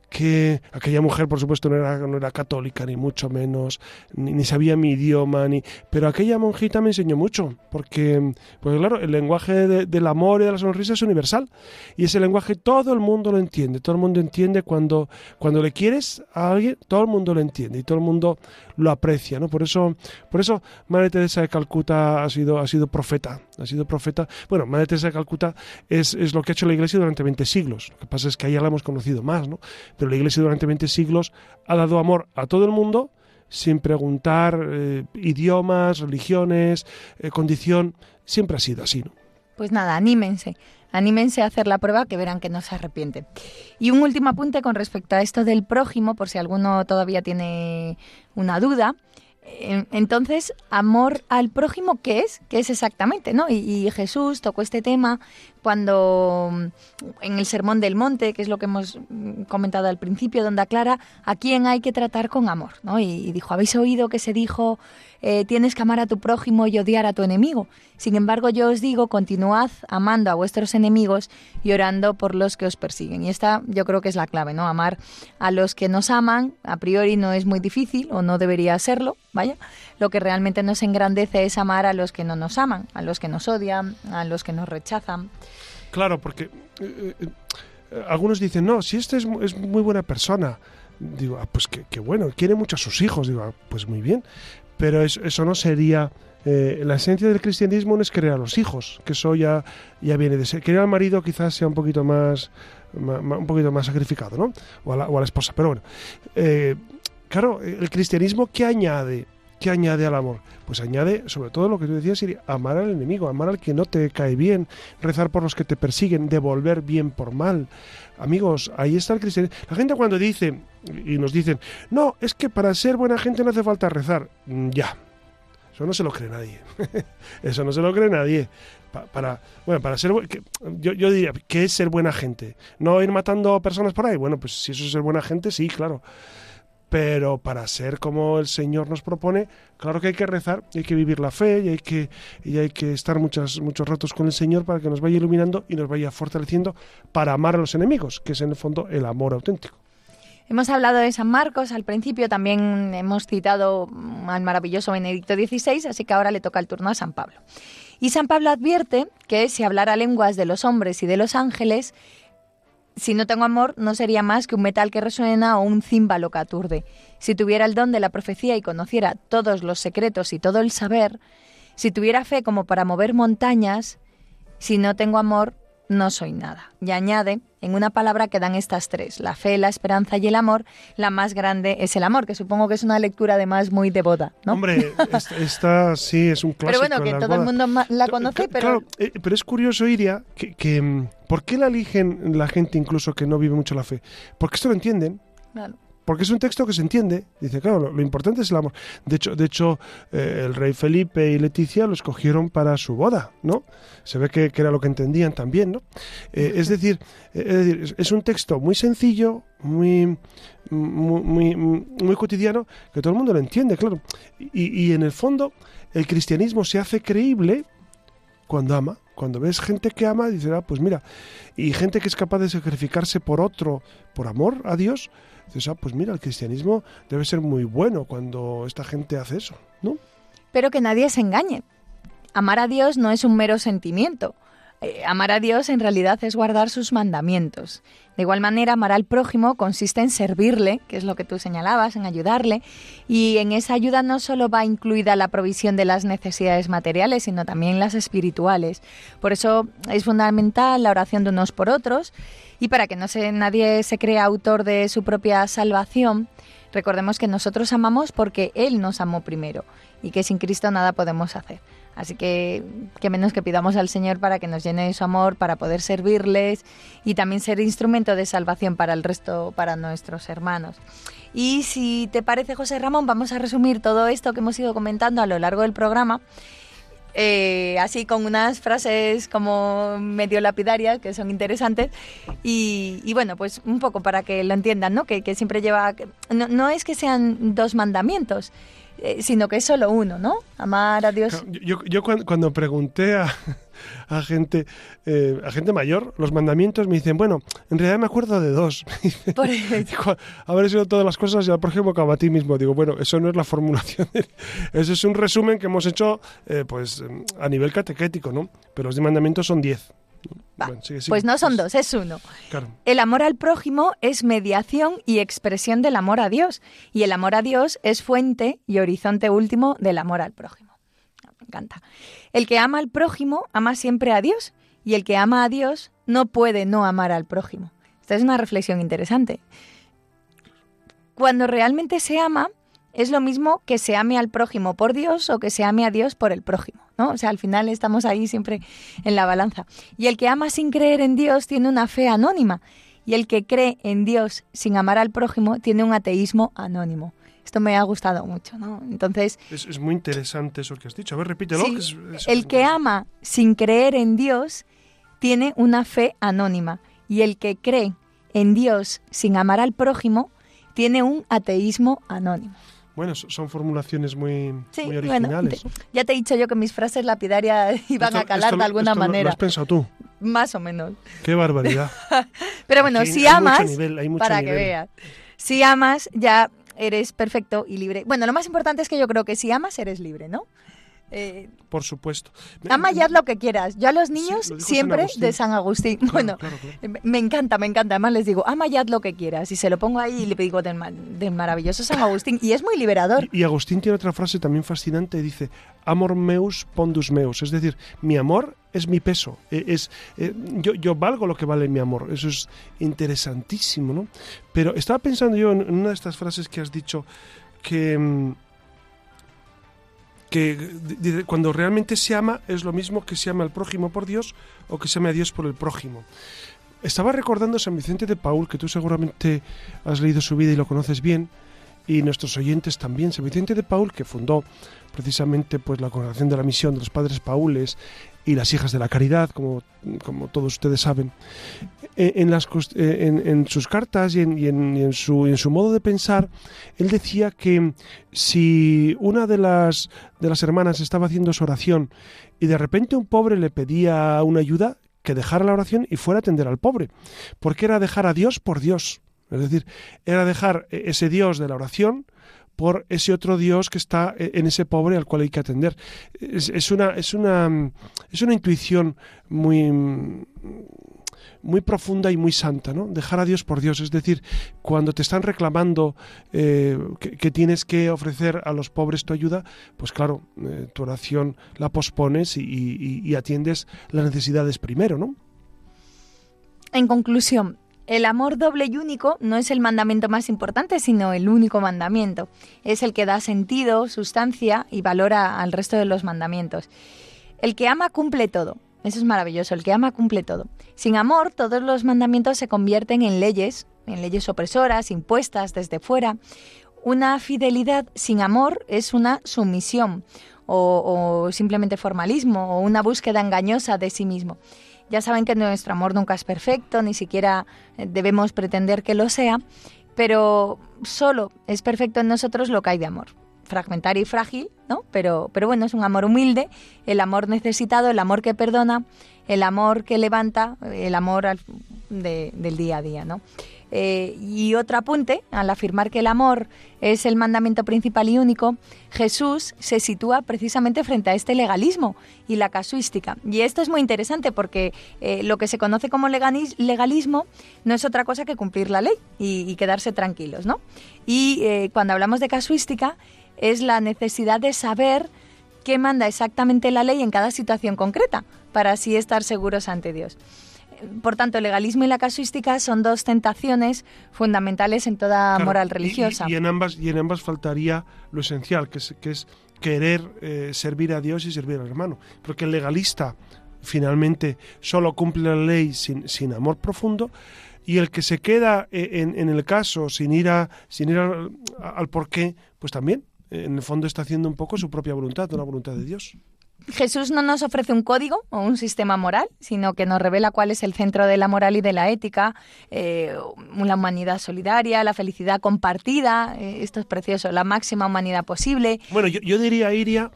que aquella mujer, por supuesto, no era, no era católica, ni mucho menos, ni, sabía mi idioma, ni... pero aquella monjita me enseñó mucho, porque, pues claro, el lenguaje del amor y de la sonrisa es universal, y ese lenguaje todo el mundo lo entiende, todo el mundo entiende cuando, cuando le quieres a alguien, todo el mundo lo entiende, y todo el mundo lo aprecia, ¿no? Por eso, por eso Madre Teresa de Calcuta ha sido, ha sido profeta, ha sido profeta. Bueno, Madre Teresa de Calcuta es, es lo que ha hecho la Iglesia durante 20 siglos. Lo que pasa es que ella la hemos conocido más, ¿no? Pero la Iglesia durante 20 siglos ha dado amor a todo el mundo sin preguntar eh, idiomas, religiones, eh, condición. Siempre ha sido así, ¿no? Pues nada, anímense. Anímense a hacer la prueba que verán que no se arrepiente. Y un último apunte con respecto a esto del prójimo, por si alguno todavía tiene una duda. Entonces, amor al prójimo, ¿qué es? ¿Qué es exactamente? ¿no? Y, Jesús tocó este tema cuando en el Sermón del Monte, que es lo que hemos mm, comentado al principio, donde aclara a quién hay que tratar con amor, ¿no? Y, dijo, ¿habéis oído que se dijo, eh, tienes que amar a tu prójimo y odiar a tu enemigo? Sin embargo, yo os digo, continuad amando a vuestros enemigos y orando por los que os persiguen. Y esta yo creo que es la clave, ¿no? Amar a los que nos aman, a priori no es muy difícil o no debería serlo, vaya. Lo que realmente nos engrandece es amar a los que no nos aman, a los que nos odian, a los que nos rechazan. Claro, porque eh, eh, algunos dicen, no, si este es, muy buena persona. Digo, ah, pues que, bueno, quiere mucho a sus hijos. Digo, ah, pues muy bien. Pero eso, no sería... la esencia del cristianismo no es querer a los hijos, que eso ya, ya viene de ser. Querer al marido quizás sea un poquito más, un poquito más sacrificado, ¿no? O a la, o a la esposa. Pero bueno, claro, el cristianismo, ¿qué añade? ¿Qué añade al amor? Pues añade, sobre todo lo que tú decías, amar al enemigo, amar al que no te cae bien, rezar por los que te persiguen, devolver bien por mal. Amigos, ahí está el cristianismo. La gente cuando dice, y nos dicen, no, es que para ser buena gente no hace falta rezar. Mm, ya, eso no se lo cree nadie. [LAUGHS] eso no se lo cree nadie. para, bueno, para ser yo, yo diría, ¿qué es ser buena gente? ¿No ir matando personas por ahí? Bueno, pues si eso es ser buena gente, sí, claro pero para ser como el Señor nos propone, claro que hay que rezar, hay que vivir la fe y hay que, y hay que estar muchos muchos ratos con el Señor para que nos vaya iluminando y nos vaya fortaleciendo para amar a los enemigos, que es en el fondo el amor auténtico. Hemos hablado de San Marcos al principio, también hemos citado al maravilloso Benedicto XVI, así que ahora le toca el turno a San Pablo. Y San Pablo advierte que si hablara lenguas de los hombres y de los ángeles, si no tengo amor, no sería más que un metal que resuena o un címbalo que aturde. Si tuviera el don de la profecía y conociera todos los secretos y todo el saber, si tuviera fe como para mover montañas, si no tengo amor, no soy nada. Y añade, en una palabra que dan estas tres, la fe, la esperanza y el amor, la más grande es el amor, que supongo que es una lectura además muy de boda, ¿no? Hombre, [LAUGHS] esta, sí es un clásico. Pero bueno, que todo el mundo la conoce, pero... Claro, eh, pero es curioso, Iria, que, mm, ¿por qué la eligen la gente incluso que no vive mucho la fe? Porque esto lo entienden. Claro porque es un texto que se entiende. Dice, claro, lo, importante es el amor. De hecho, de hecho eh, el rey Felipe y Leticia lo escogieron para su boda, ¿no? Se ve que, era lo que entendían también, ¿no? Eh, es, decir, eh, es decir, es un texto muy sencillo, muy, muy, muy, cotidiano, que todo el mundo lo entiende, claro. Y, y en el fondo, el cristianismo se hace creíble cuando ama. Cuando ves gente que ama, dices, ah, pues mira, y gente que es capaz de sacrificarse por otro, por amor a Dios, dices, ah, pues mira, el cristianismo debe ser muy bueno cuando esta gente hace eso, ¿no? Pero que nadie se engañe. Amar a Dios no es un mero sentimiento. Eh, amar a Dios en realidad es guardar sus mandamientos. De igual manera, amar al prójimo consiste en servirle, que es lo que tú señalabas, en ayudarle, y en esa ayuda no solo va incluida la provisión de las necesidades materiales, sino también las espirituales. Por eso es fundamental la oración de unos por otros, y para que no se, nadie se crea autor de su propia salvación, recordemos que nosotros amamos porque Él nos amó primero, y que sin Cristo nada podemos hacer. Así que, que menos que pidamos al Señor para que nos llene de su amor, para poder servirles y también ser instrumento de salvación para el resto, para nuestros hermanos. Y si te parece, José Ramón, vamos a resumir todo esto que hemos ido comentando a lo largo del programa. Eh, así con unas frases como medio lapidarias que son interesantes y, bueno pues un poco para que lo entiendan no que, siempre lleva no, no es que sean dos mandamientos eh, sino que es solo uno, ¿no? Amar a Dios. Yo, yo cuando, pregunté a, a gente eh, a gente mayor los mandamientos me dicen bueno en realidad me acuerdo de dos [LAUGHS] por [LAUGHS] haber sido todas las cosas y al próximo como a ti mismo digo bueno eso no es la formulación [LAUGHS] eso es un resumen que hemos hecho eh, pues a nivel catequético no pero los mandamientos son diez pues no son dos, es uno. El amor al prójimo es mediación y expresión del amor a Dios. Y el amor a Dios es fuente y horizonte último del amor al prójimo. Me encanta. El que ama al prójimo ama siempre a Dios. Y el que ama a Dios no puede no amar al prójimo. Esta es una reflexión interesante. Cuando realmente se ama, es lo mismo que se ame al prójimo por Dios o que se ame a Dios por el prójimo. ¿No? O sea, al final estamos ahí siempre en la balanza. Y el que ama sin creer en Dios tiene una fe anónima. Y el que cree en Dios sin amar al prójimo tiene un ateísmo anónimo. Esto me ha gustado mucho, ¿no? Entonces... Es, muy interesante eso que has dicho. A ver, repítelo. el que ama sin creer en Dios tiene una fe anónima y el que cree en Dios sin amar al prójimo tiene un ateísmo anónimo. Bueno, son formulaciones muy, muy originales. ya te he dicho yo que mis frases lapidarias [LAUGHS] iban a calar de alguna manera. Lo has pensado tú? Más o menos. Qué barbaridad. [LAUGHS] Pero bueno, si amas, para que veas, si amas ya eres perfecto y libre. Bueno, lo más importante es que yo creo que si amas eres libre, ¿no? Eh, Por supuesto. Ama ya lo que quieras. Yo a los niños siempre de San Agustín. bueno, me encanta, me encanta. Además les digo, ama ya lo que quieras. Y se lo pongo ahí y le digo del, maravilloso San Agustín. Y es muy liberador. Y, Agustín tiene otra frase también fascinante. Dice, amor meus pondus meus. Es decir, mi amor es mi peso. E, es, eh, yo, yo, valgo lo que vale mi amor. Eso es interesantísimo, ¿no? Pero estaba pensando yo en una de estas frases que has dicho que que cuando realmente se ama es lo mismo que se ama al prójimo por Dios o que se ama a Dios por el prójimo. Estaba recordando a San Vicente de Paul, que tú seguramente has leído su vida y lo conoces bien, y nuestros oyentes también. San Vicente de Paul, que fundó precisamente pues la congregación de la misión de los padres paules y las hijas de la caridad, como, como todos ustedes saben, en, las, e, en, sus cartas y, en, su, modo de pensar, él decía que si una de las, de las hermanas estaba haciendo su oración y de repente un pobre le pedía una ayuda, que dejara la oración y fuera a atender al pobre, porque era dejar a Dios por Dios. Es decir, era dejar e, ese Dios de la oración por ese otro Dios que está en ese pobre al cual hay que atender. Es, una, es, una, es una intuición muy muy profunda y muy santa, ¿no? Dejar a Dios por Dios, es decir, cuando te están reclamando eh, que, tienes que ofrecer a los pobres tu ayuda, pues claro, eh, tu oración la pospones y, y atiendes las necesidades primero, ¿no? En conclusión, el amor doble y único no es el mandamiento más importante, sino el único mandamiento. Es el que da sentido, sustancia y valor al resto de los mandamientos. El que ama cumple todo. Eso es maravilloso. El que ama cumple todo. Sin amor, todos los mandamientos se convierten en leyes, en leyes opresoras, impuestas desde fuera. Una fidelidad sin amor es una sumisión o, o simplemente formalismo o una búsqueda engañosa de sí mismo. Ya saben que nuestro amor nunca es perfecto, ni siquiera eh, debemos pretender que lo sea, pero solo es perfecto en nosotros lo que hay de amor. Fragmentario y frágil, ¿no? Pero, pero bueno, es un amor humilde, el amor necesitado, el amor que perdona, el amor que levanta, el amor del día a día, ¿no? Eh, y otro apunte, al afirmar que el amor es el mandamiento principal y único, Jesús se sitúa precisamente frente a este legalismo y la casuística. Y esto es muy interesante porque eh, lo que se conoce como legalismo no es otra cosa que cumplir la ley y, quedarse tranquilos, ¿no? Y eh, cuando hablamos de casuística es la necesidad de saber qué manda exactamente la ley en cada situación concreta para así estar seguros ante Dios por tanto, el legalismo y la casuística son dos tentaciones fundamentales en toda moral religiosa. Y, en ambas, y en ambas faltaría lo esencial, que es, que es querer eh, servir a Dios y servir al hermano. Porque el legalista finalmente solo cumple la ley sin, sin amor profundo y el que se queda eh, en, el caso sin ir, a, sin ir al, al porqué, pues también en el fondo está haciendo un poco su propia voluntad, una voluntad de Dios. Jesús no nos ofrece un código o un sistema moral, sino que nos revela cuál es el centro de la moral y de la ética, eh, la humanidad solidaria, la felicidad compartida, eh, esto es precioso, la máxima humanidad posible. Bueno, yo, diría, Iria,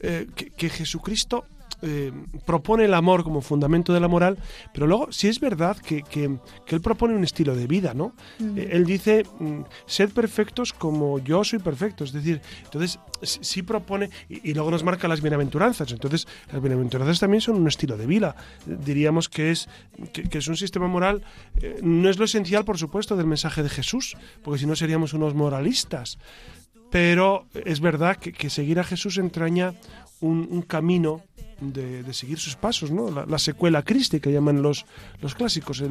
eh, que, Jesucristo eh, propone el amor como fundamento de la moral, pero luego sí es verdad que, él propone un estilo de vida, ¿no? Eh, él dice, mm, sed perfectos como yo soy perfecto, es decir, entonces sí propone, y, luego nos marca las bienaventuranzas, entonces las bienaventuranzas también son un estilo de vida, diríamos que es, que, es un sistema moral, eh, no es lo esencial, por supuesto, del mensaje de Jesús, porque si no seríamos unos moralistas, pero es verdad que, seguir a Jesús entraña un camino de, seguir sus pasos, ¿no? La, secuela crística, llaman los, los clásicos,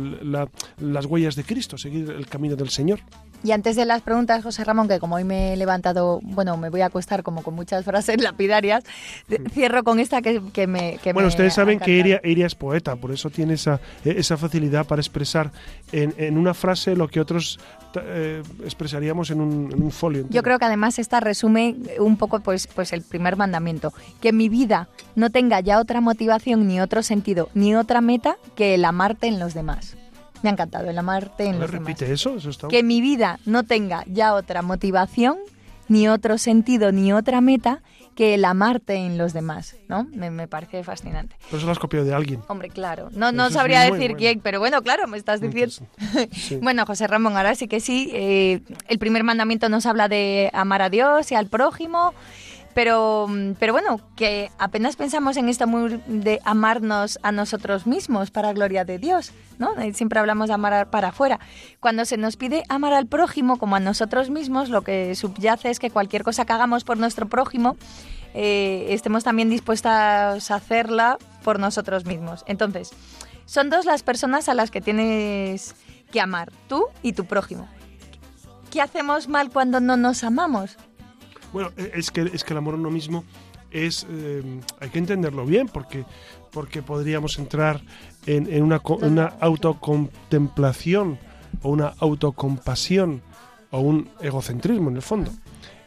las huellas de Cristo, seguir el camino del Señor. Y antes de las preguntas, José Ramón, que como hoy me he levantado, bueno, me voy a acostar como con muchas [LAUGHS] frases lapidarias, cierro con esta que, me... Que bueno, ustedes saben que Iria, es poeta, por eso tiene esa, esa facilidad para expresar en, en una frase lo que otros eh, expresaríamos en un, folio. Yo creo que además esta resume un poco pues, pues el primer mandamiento, que mi vida no tenga ya otra motivación, ni otro sentido, ni otra meta que el amarte en los demás. Me ha encantado, el amarte en los repite eso? eso está... Que mi vida no tenga ya otra motivación, ni otro sentido, ni otra meta que el amarte en los demás, ¿no? Me, parece fascinante. Pero eso lo has copiado de alguien. Hombre, claro. No, no sabría decir quién, pero bueno, claro, me estás diciendo. [LAUGHS] bueno, José Ramón, ahora sí que sí. Eh, el primer mandamiento nos habla de amar a Dios y al prójimo. Pero, pero bueno, que apenas pensamos en muy de amarnos a nosotros mismos para gloria de Dios, ¿no? Eh, siempre hablamos de amar para afuera. Cuando se nos pide amar al prójimo como a nosotros mismos, lo que subyace es que cualquier cosa que hagamos por nuestro prójimo, eh, estemos también dispuestos a hacerla por nosotros mismos. Entonces, son dos las personas a las que tienes que amar, tú y tu prójimo. ¿Qué hacemos mal cuando no nos amamos? Bueno, e, es que, es que el amor a uno mismo es, eh, hay que entenderlo bien, porque, porque podríamos entrar en, una, una autocontemplación o una autocompasión o un egocentrismo en el fondo.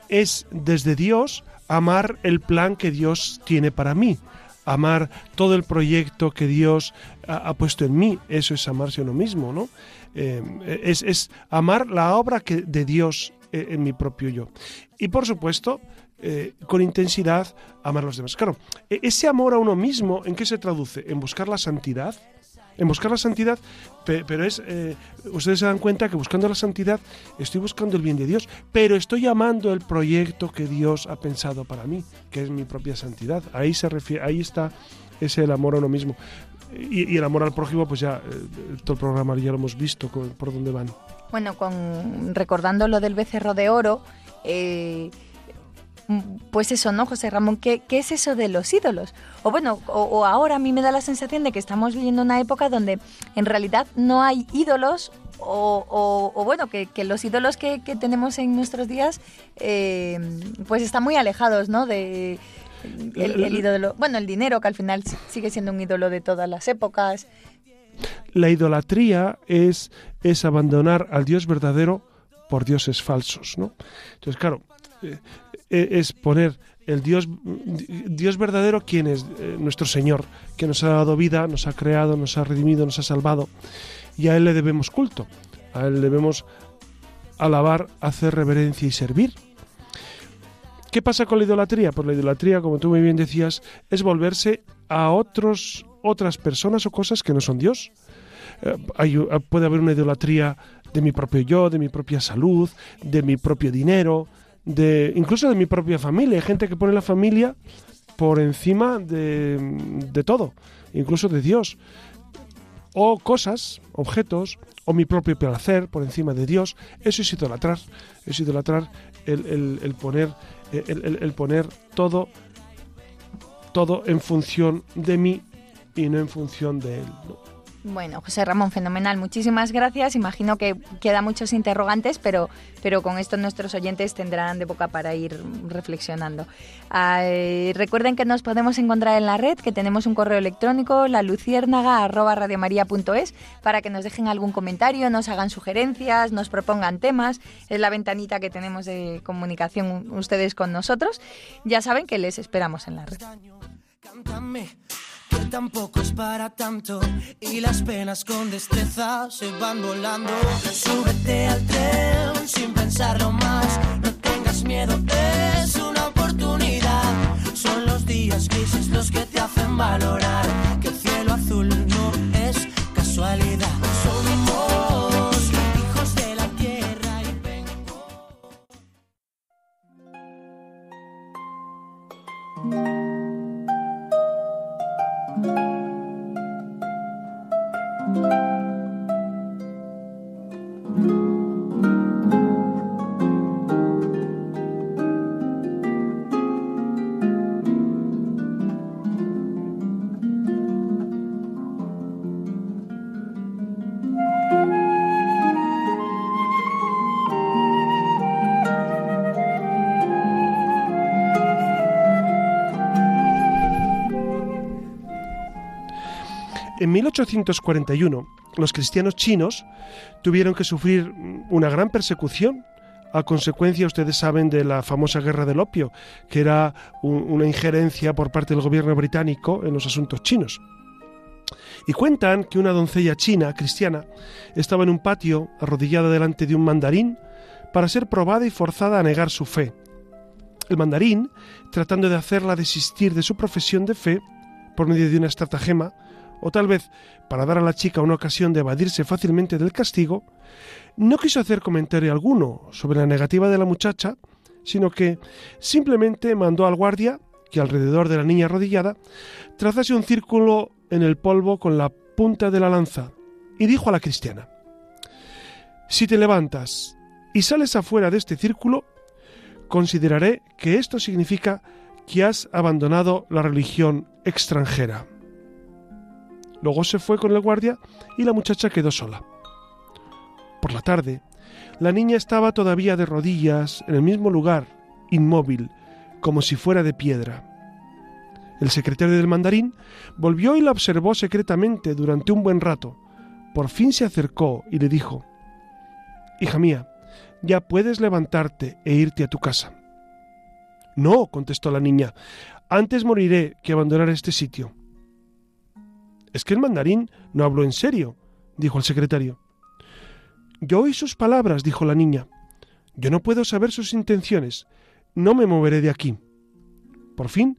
Es desde Dios amar el plan que Dios tiene para mí, amar todo el proyecto que Dios ha, puesto en mí. Eso es amarse a uno mismo, ¿no? Eh, es, es, amar la obra que, de Dios eh, en mi propio yo. Y por supuesto, eh, con intensidad, amar a los demás. Claro, e-, ese amor a uno mismo, ¿en qué se traduce? En buscar la santidad. En buscar la santidad, pero es, eh, ustedes se dan cuenta que buscando la santidad estoy buscando el bien de Dios, pero estoy amando el proyecto que Dios ha pensado para mí, que es mi propia santidad. Ahí se refiere, ahí está ese el amor a uno mismo. Y, el amor al prójimo, pues ya todo el programa ya lo hemos visto por dónde van. Bueno, con, recordando lo del becerro de oro, eh, pues eso, ¿no, José Ramón? ¿qué, es eso de los ídolos? O bueno, o, ahora a mí me da la sensación de que estamos viviendo una época donde en realidad no hay ídolos o, bueno, que, los ídolos que, tenemos en nuestros días eh, pues están muy alejados, ¿no? De el, el, ídolo, bueno, el dinero que al final sigue siendo un ídolo de todas las épocas. La idolatría es, es abandonar al Dios verdadero por dioses falsos, ¿no? Entonces, claro, eh, eh, es poner el Dios, Dios verdadero, quien es eh, nuestro Señor, que nos ha dado vida, nos ha creado, nos ha redimido, nos ha salvado, y a Él le debemos culto, a Él debemos alabar, hacer reverencia y servir. ¿Qué pasa con la idolatría? Pues la idolatría, como tú muy bien decías, es volverse a otros otras personas o cosas que no son Dios. Eh, eh, puede haber una idolatría de mi propio yo, de mi propia salud, de mi propio dinero, de incluso de mi propia familia. Hay gente que pone la familia por encima de, de todo, incluso de Dios. O cosas, objetos, o mi propio placer por encima de Dios. Eso es idolatrar. Es idolatrar el, el poner todo todo en función de mí y no en función de él. Bueno, José Ramón, fenomenal. Muchísimas gracias. Imagino que quedan muchos interrogantes, pero, pero con esto nuestros oyentes tendrán de boca para ir reflexionando. recuerden que nos podemos encontrar en la red, que tenemos un correo electrónico, la para que nos dejen algún comentario, nos hagan sugerencias, nos propongan temas. Es la ventanita que tenemos de comunicación ustedes con nosotros. Ya saben que les esperamos en la red tampoco es para tanto y las penas con destreza se van volando. Súbete al tren sin pensarlo más, no tengas miedo, es una oportunidad. Son los días grises los que te hacen valorar 1841, los cristianos chinos tuvieron que sufrir una gran persecución a consecuencia, ustedes saben, de la famosa guerra del opio, que era una injerencia por parte del gobierno británico en los asuntos chinos. Y cuentan que una doncella china, cristiana, estaba en un patio arrodillada delante de un mandarín para ser probada y forzada a negar su fe. El mandarín, tratando de hacerla desistir de su profesión de fe por medio de una estratagema, o tal vez para dar a la chica una ocasión de evadirse fácilmente del castigo, no quiso hacer comentario alguno sobre la negativa de la muchacha, sino que simplemente mandó al guardia que alrededor de la niña arrodillada trazase un círculo en el polvo con la punta de la lanza y dijo a la cristiana, Si te levantas y sales afuera de este círculo, consideraré que esto significa que has abandonado la religión extranjera. Luego se fue con el guardia y la muchacha quedó sola. Por la tarde, la niña estaba todavía de rodillas en el mismo lugar, inmóvil, como si fuera de piedra. El secretario del mandarín volvió y la observó secretamente durante un buen rato. Por fin se acercó y le dijo, Hija mía, ya puedes levantarte e irte a tu casa. No, contestó la niña, antes moriré que abandonar este sitio. Es que el mandarín no habló en serio, dijo el secretario. Yo oí sus palabras, dijo la niña. Yo no puedo saber sus intenciones. No me moveré de aquí. Por fin,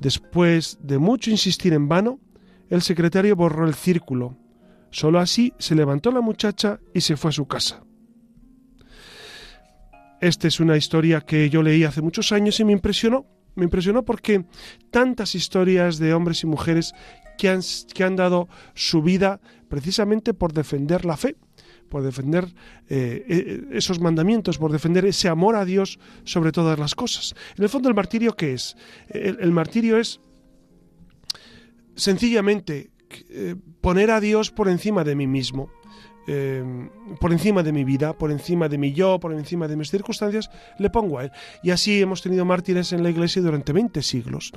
después de mucho insistir en vano, el secretario borró el círculo. Solo así se levantó la muchacha y se fue a su casa. Esta es una historia que yo leí hace muchos años y me impresionó. Me impresionó porque tantas historias de hombres y mujeres que han, que han dado su vida precisamente por defender la fe, por defender eh, eh, esos mandamientos, por defender ese amor a Dios sobre todas las cosas. En el fondo, el martirio, ¿qué es? El, martirio es sencillamente eh, poner a Dios por encima de mí mismo. Em, por encima de mi vida, por encima de mi yo, por encima de mis circunstancias, le pongo a Él. Y así hemos tenido mártires en la Iglesia durante 20 siglos.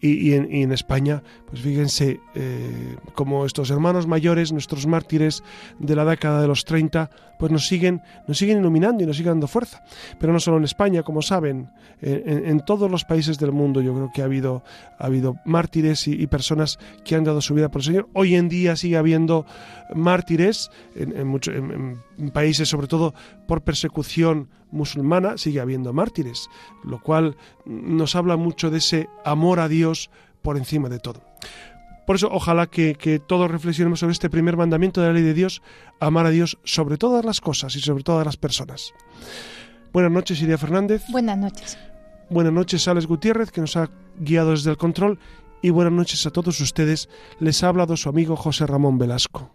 Y, en, España, pues fíjense, eh, como estos hermanos mayores, nuestros mártires de la década de los 30, pues nos siguen, nos siguen iluminando y nos siguen dando fuerza. Pero no solo en España, como saben, en, todos los países del mundo yo creo que ha habido, ha habido mártires y personas que han dado su vida por el Señor. Hoy en día sigue habiendo mártires en, países, sobre todo por persecución musulmana, sigue habiendo mártires, lo cual nos habla mucho de ese amor a Dios por encima de todo. Por eso, ojalá que, que, todos reflexionemos sobre este primer mandamiento de la ley de Dios, amar a Dios sobre todas las cosas y sobre todas las personas. Buenas noches, Iria Fernández. Buenas noches. Buenas noches, Alex Gutiérrez, que nos ha guiado desde el control. Y buenas noches a todos ustedes. Les ha hablado su amigo José Ramón Velasco.